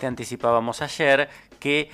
Te anticipábamos ayer que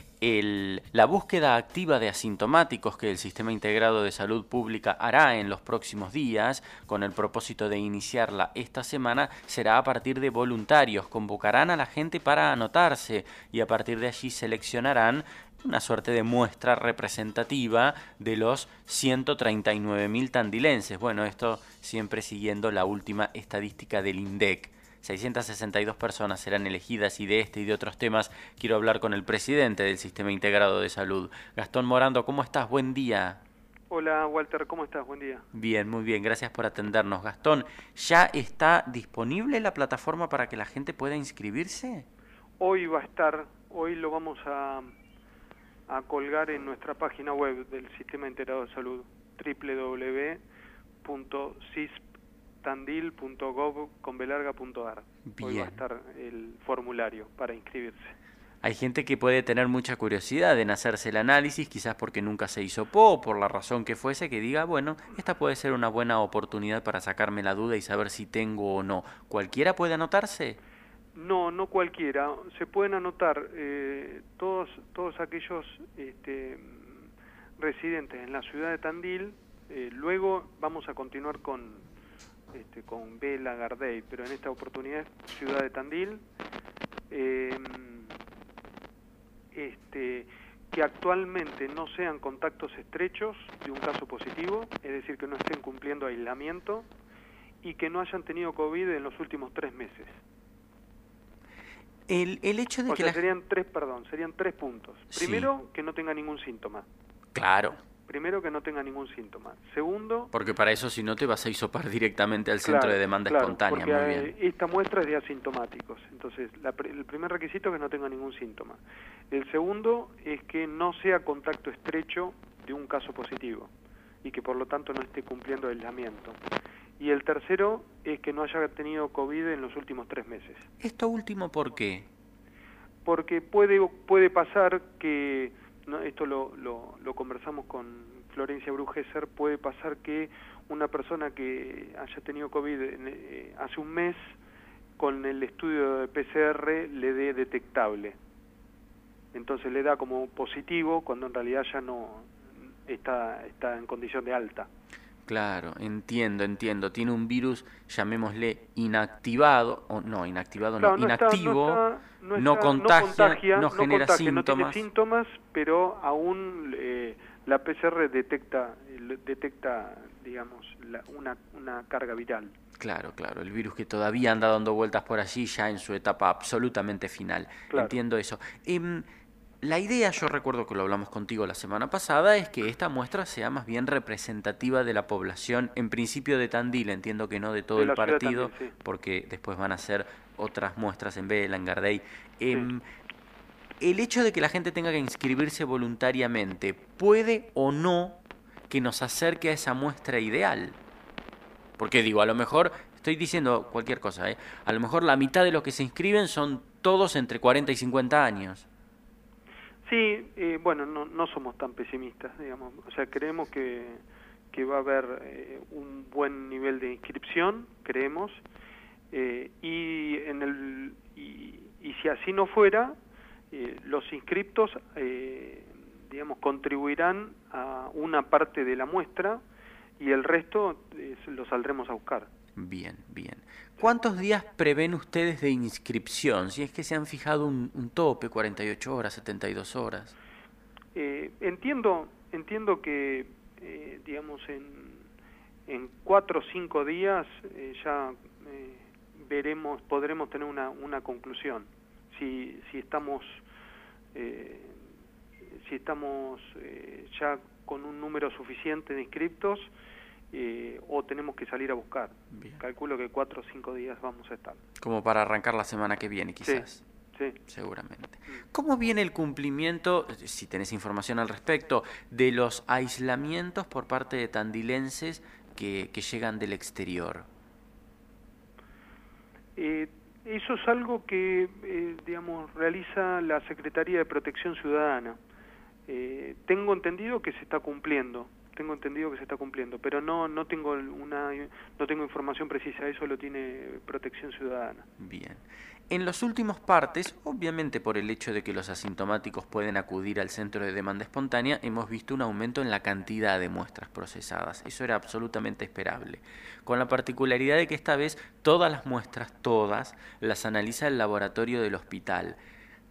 la búsqueda activa de asintomáticos que el Sistema Integrado de Salud Pública hará en los próximos días, con el propósito de iniciarla esta semana, será a partir de voluntarios. Convocarán a la gente para anotarse y a partir de allí seleccionarán una suerte de muestra representativa de los 139.000 tandilenses. Bueno, esto siempre siguiendo la última estadística del INDEC. 662 personas serán elegidas y de este y de otros temas quiero hablar con el presidente del Sistema Integrado de Salud. Gastón Morando, ¿cómo estás? Buen día. Hola Walter, ¿cómo estás? Buen día. Bien, muy bien, gracias por atendernos. Gastón, ¿ya está disponible la plataforma para que la gente pueda inscribirse? Hoy va a estar, hoy lo vamos a, a colgar en nuestra página web del Sistema Integrado de Salud, www.cisp tandil.gov.ar. Hoy va a estar el formulario para inscribirse. Hay gente que puede tener mucha curiosidad en hacerse el análisis, quizás porque nunca se hizo PO, por la razón que fuese, que diga, bueno, esta puede ser una buena oportunidad para sacarme la duda y saber si tengo o no. ¿Cualquiera puede anotarse? No, no cualquiera. Se pueden anotar eh, todos, todos aquellos este, residentes en la ciudad de Tandil. Eh, luego vamos a continuar con, este, con Vela Gardey, pero en esta oportunidad Ciudad de Tandil, em, este, que actualmente no sean contactos estrechos de un caso positivo, es decir, que no estén cumpliendo aislamiento y que no hayan tenido COVID en los últimos tres meses. El, el hecho de que serían tres, perdón, serían tres puntos. Primero, que no tenga ningún síntoma. Claro. Primero, que no tenga ningún síntoma. Segundo... Porque para eso, si no, te vas a isopar directamente al centro de demanda espontánea. Muy bien. Esta muestra es de asintomáticos. Entonces, el primer requisito es que no tenga ningún síntoma. El segundo es que no sea contacto estrecho de un caso positivo y que por lo tanto no esté cumpliendo el aislamiento. Y el tercero es que no haya tenido COVID en los últimos tres meses. ¿Esto último por qué? Porque puede, puede pasar que esto lo, lo, conversamos con Florencia Brugesser, puede pasar que una persona que haya tenido COVID eh, hace un mes, con el estudio de PCR le dé detectable. Entonces le da como positivo cuando en realidad ya no está, está en condición de alta. Claro, entiendo, entiendo. Tiene un virus, llamémosle inactivado, o no, inactivado, no, inactivo, no, contagia, no, genera síntomas. No tiene síntomas, pero aún eh, la PCR detecta, detecta digamos, una, una carga viral. Claro, claro, el virus que todavía anda dando vueltas por allí ya en su etapa absolutamente final. Entiendo eso. Em, la idea, yo recuerdo que lo hablamos contigo la semana pasada, es que esta muestra sea más bien representativa de la población, en principio de Tandil, entiendo que no de todo el partido, porque después van a ser otras muestras en Vela, en Gardey. Em, el hecho de que la gente tenga que inscribirse voluntariamente, ¿puede o no que nos acerque a esa muestra ideal? Porque digo, a lo mejor, estoy diciendo cualquier cosa, ¿eh? a lo mejor la mitad de los que se inscriben son todos entre 40 y 50 años. Sí, eh, bueno, no, no somos tan pesimistas, digamos. O sea, creemos que, que va a haber eh, un buen nivel de inscripción, creemos, eh, y, en el, y, si así no fuera, los inscriptos, digamos, contribuirán a una parte de la muestra y el resto lo saldremos a buscar. Bien, bien. ¿Cuántos días prevén ustedes de inscripción? Si es que se han fijado un, tope, 48 horas, 72 horas. Eh, entiendo, entiendo que, eh, digamos, en, en cuatro o cinco días eh, ya veremos, podremos tener una, una conclusión. Si, si estamos, si estamos ya con un número suficiente de inscriptos, eh, o tenemos que salir a buscar. Calculo que cuatro o cinco días vamos a estar. Como para arrancar la semana que viene, quizás. Sí. Seguramente. Mm. ¿Cómo viene el cumplimiento, si tenés información al respecto, de los aislamientos por parte de tandilenses que, que llegan del exterior? Eh, eso es algo que, eh, digamos, realiza la Secretaría de Protección Ciudadana. tengo entendido que se está cumpliendo tengo entendido que se está cumpliendo, pero no no tengo una no tengo información precisa, eso lo tiene Protección Ciudadana. Bien. En los últimos partes, obviamente por el hecho de que los asintomáticos pueden acudir al centro de demanda espontánea, hemos visto un aumento en la cantidad de muestras procesadas. Eso era absolutamente esperable. Con la particularidad de que esta vez todas las muestras, todas, las analiza el laboratorio del hospital.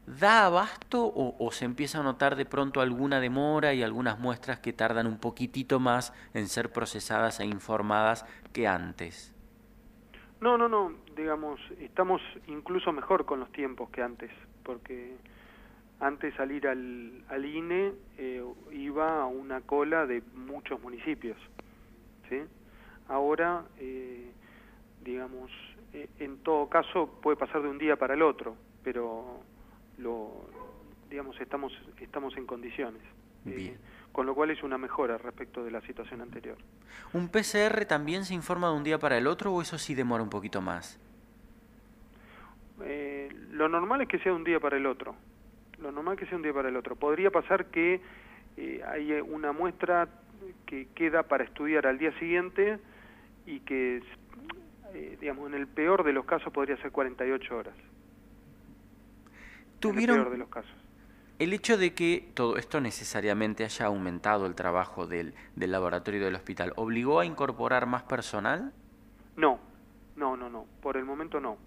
¿Da abasto o, se empieza a notar de pronto alguna demora y algunas muestras que tardan un poquitito más en ser procesadas e informadas que antes? No, no, no, digamos, estamos incluso mejor con los tiempos que antes, porque antes salir al, al INE eh, iba a una cola de muchos municipios, ¿sí? Ahora, eh, digamos, eh, en todo caso puede pasar de un día para el otro, pero lo, digamos, estamos, estamos en condiciones. Bien con lo cual es una mejora respecto de la situación anterior. ¿Un PCR también se informa de un día para el otro o eso sí demora un poquito más? Eh, lo normal es que sea un día para el otro. Lo normal es que sea un día para el otro. Podría pasar que eh, hay una muestra que queda para estudiar al día siguiente y que, eh, digamos, en el peor de los casos podría ser 48 horas. ¿Tuvieron, en el peor de los casos el hecho de que todo esto necesariamente haya aumentado el trabajo del, laboratorio del hospital, ¿obligó a incorporar más personal? No, no, no, no, por el momento no.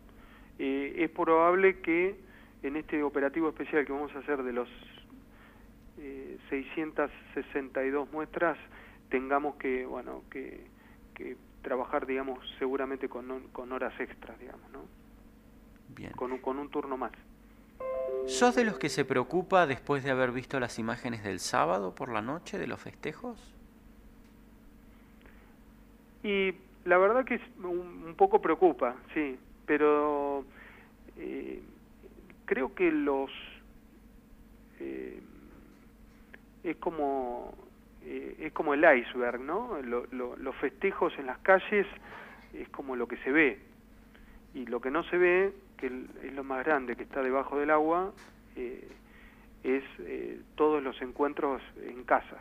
Eh, es probable que en este operativo especial que vamos a hacer de los 662 eh, muestras tengamos que, bueno, que, trabajar, digamos, seguramente con, con horas extras, digamos, ¿no? Bien. Con con un turno más. ¿Sos de los que se preocupa después de haber visto las imágenes del sábado por la noche de los festejos? Y la verdad que un, poco preocupa, sí, pero eh, creo que los... Eh, es como eh, es como el iceberg, ¿no? los festejos en las calles es como lo que se ve y lo que no se ve que es lo más grande que está debajo del agua, eh, es eh, todos los encuentros en casas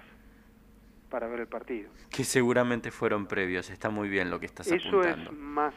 para ver el partido. Que seguramente fueron previos, está muy bien lo que estás Eso es más,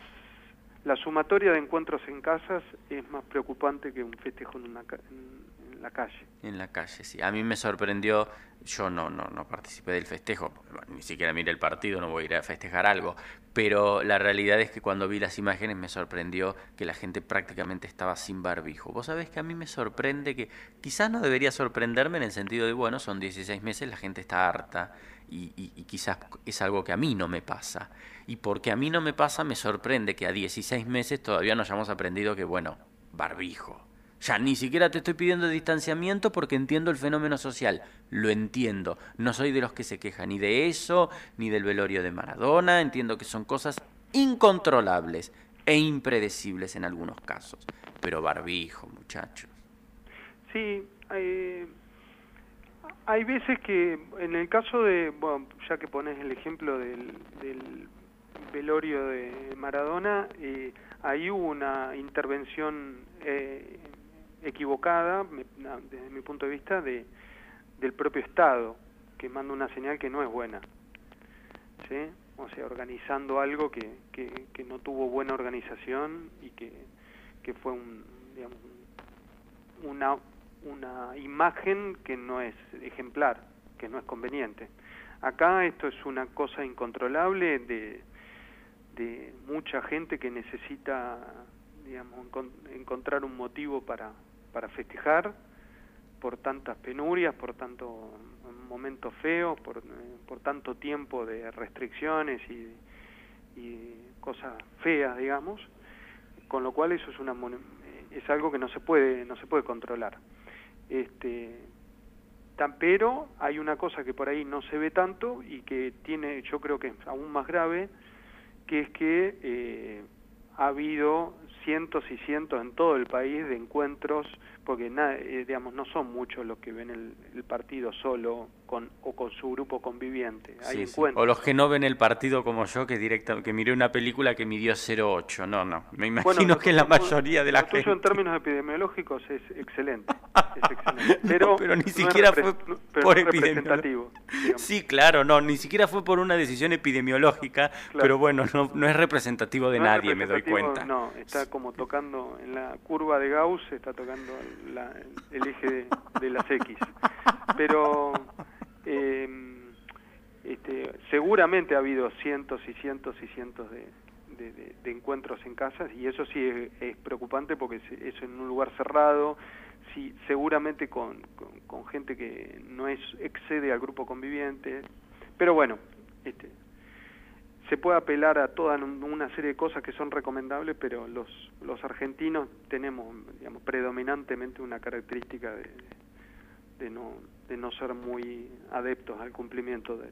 la sumatoria de encuentros en casas es más preocupante que un festejo en, una, en la calle. En la calle, sí. A mí me sorprendió yo no, no, no participé del festejo, ni siquiera miré el partido, no voy a ir a festejar algo, pero la realidad es que cuando vi las imágenes me sorprendió que la gente prácticamente estaba sin barbijo. Vos sabés que a mí me sorprende que quizás no debería sorprenderme en el sentido de, bueno, son 16 meses, la gente está harta y, y quizás es algo que a mí no me pasa. Y porque a mí no me pasa, me sorprende que a 16 meses todavía no hayamos aprendido que, bueno, barbijo ya ni siquiera te estoy pidiendo distanciamiento porque entiendo el fenómeno social. Lo entiendo. No soy de los que se quejan ni de eso, ni del velorio de Maradona. Entiendo que son cosas incontrolables e impredecibles en algunos casos. Pero barbijo, muchachos. Sí, hay, hay veces que en el caso de, bueno, ya que pones el ejemplo del, velorio de Maradona, eh, ahí hubo una intervención eh, equivocada, desde mi punto de vista, de, del propio Estado, que manda una señal que no es buena. ¿sí? O sea, organizando algo que, que, que no tuvo buena organización y que, que fue un, digamos, una, una imagen que no es ejemplar, que no es conveniente. Acá esto es una cosa incontrolable de, de mucha gente que necesita digamos, encontrar un motivo para, para festejar por tantas penurias, por tanto momentos feos, por, por tanto tiempo de restricciones y, y, cosas feas, digamos, con lo cual eso es una es algo que no se puede no se puede controlar. Este, tan, pero hay una cosa que por ahí no se ve tanto y que tiene, yo creo que es aún más grave, que es que eh, ha habido cientos y cientos en todo el país de encuentros, porque eh, digamos no son muchos los que ven el, partido solo con, o con su grupo conviviente. Hay O los que no ven el partido como yo, que directa, que miré una película que midió 0,8. No, no. Me imagino que la mayoría de la gente. en términos epidemiológicos es excelente. es excelente. Pero, pero ni siquiera fue por representativo. Sí, claro, no, ni siquiera fue por una decisión epidemiológica, pero bueno, no, no es representativo de nadie, me doy cuenta. No, está como tocando en la curva de Gauss, está tocando el eje de las X. Pero seguramente ha habido cientos y cientos y cientos de, encuentros en casas y eso sí es, preocupante porque es, en un lugar cerrado, sí, seguramente con, con, gente que no es excede al grupo conviviente, pero bueno, este, se puede apelar a toda una serie de cosas que son recomendables, pero los, los argentinos tenemos, digamos, predominantemente una característica de, de no, de no ser muy adeptos al cumplimiento de,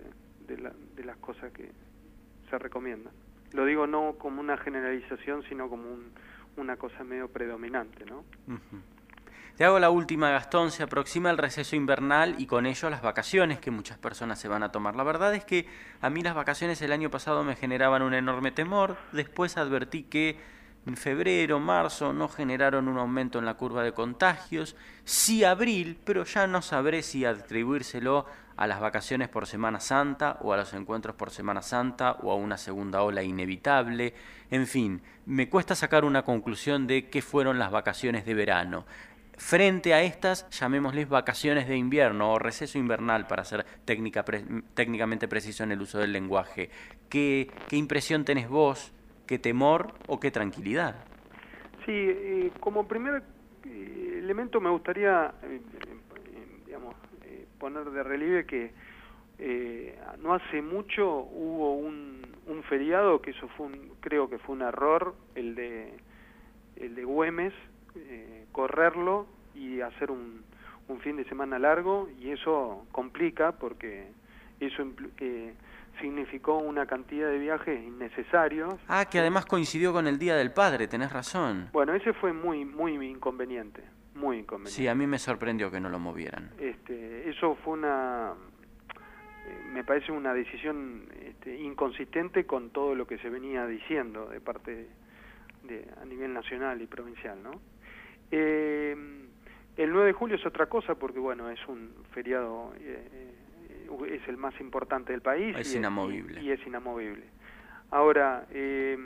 de, las cosas que se recomiendan. Lo digo no como una generalización, sino como una cosa medio predominante, ¿no? Te hago la última, Gastón. Se aproxima el receso invernal y con ello las vacaciones que muchas personas se van a tomar. La verdad es que a mí las vacaciones el año pasado me generaban un enorme temor. Después advertí que en febrero, marzo no generaron un aumento en la curva de contagios, sí abril, pero ya no sabré si atribuírselo a las vacaciones por Semana Santa o a los encuentros por Semana Santa o a una segunda ola inevitable. En fin, me cuesta sacar una conclusión de qué fueron las vacaciones de verano. Frente a estas, llamémosles vacaciones de invierno o receso invernal, para ser técnicamente preciso en el uso del lenguaje. ¿Qué, ¿Qué impresión tenés vos qué temor o qué tranquilidad. Sí, eh, como primer eh, elemento me gustaría eh, digamos, poner de relieve que no hace mucho hubo un, feriado que eso fue un, creo que fue un error el de el de Güemes correrlo y hacer un, un fin de semana largo y eso complica porque eso significó una cantidad de viajes innecesarios. Ah, que además coincidió con el Día del Padre, tenés razón. Bueno, ese fue muy muy inconveniente, muy inconveniente. Sí, a mí me sorprendió que no lo movieran. Este, eso fue una eh, me parece una decisión este, inconsistente con todo lo que se venía diciendo de parte de, a nivel nacional y provincial, ¿no? Eh, el 9 de julio es otra cosa porque, bueno, es un feriado eh, es el más importante del país. Es y inamovible. Es, y, es inamovible. Ahora, eh,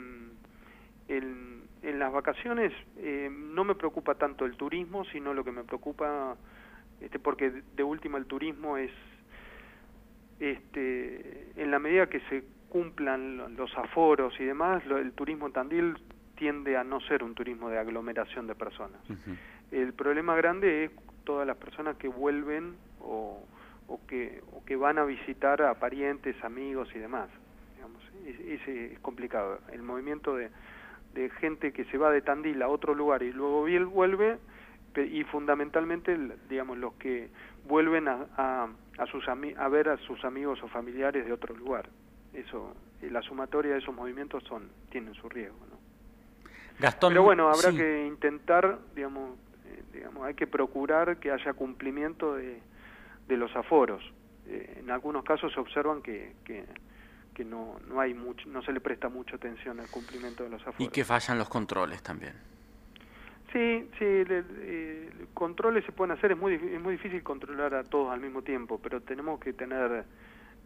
en, las vacaciones eh, no me preocupa tanto el turismo, sino lo que me preocupa, este, porque de, última el turismo es, este, en la medida que se cumplan los aforos y demás, el turismo en Tandil tiende a no ser un turismo de aglomeración de personas. El problema grande es todas las personas que vuelven o o que, o que van a visitar a parientes, amigos y demás. Digamos, ese es complicado. El movimiento de, de gente que se va de Tandil a otro lugar y luego vuelve, y fundamentalmente, digamos, los que vuelven a, a, a, sus a ver a sus amigos o familiares de otro lugar. Eso, la sumatoria de esos movimientos son tienen su riesgo. ¿no? Gastón, Pero bueno, habrá que intentar, digamos, eh, digamos, hay que procurar que haya cumplimiento de, de los aforos. Eh, en algunos casos se observan que, que, no, no, hay mucho, no se le presta mucha atención al cumplimiento de los aforos. Y que fallan los controles también. Sí, sí, eh, controles se pueden hacer, es muy, es muy difícil controlar a todos al mismo tiempo, pero tenemos que tener,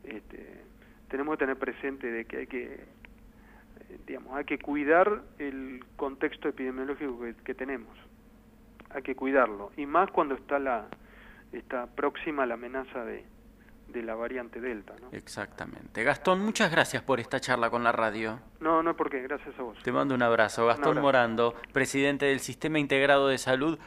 este, tenemos que tener presente de que hay que, digamos, hay que cuidar el contexto epidemiológico que, que tenemos, hay que cuidarlo, y más cuando está la, está próxima la amenaza de, de la variante Delta. ¿no? Exactamente. Gastón, muchas gracias por esta charla con la radio. No, no es porque, gracias a vos. Te mando un abrazo. Gastón Morando, presidente del Sistema Integrado de Salud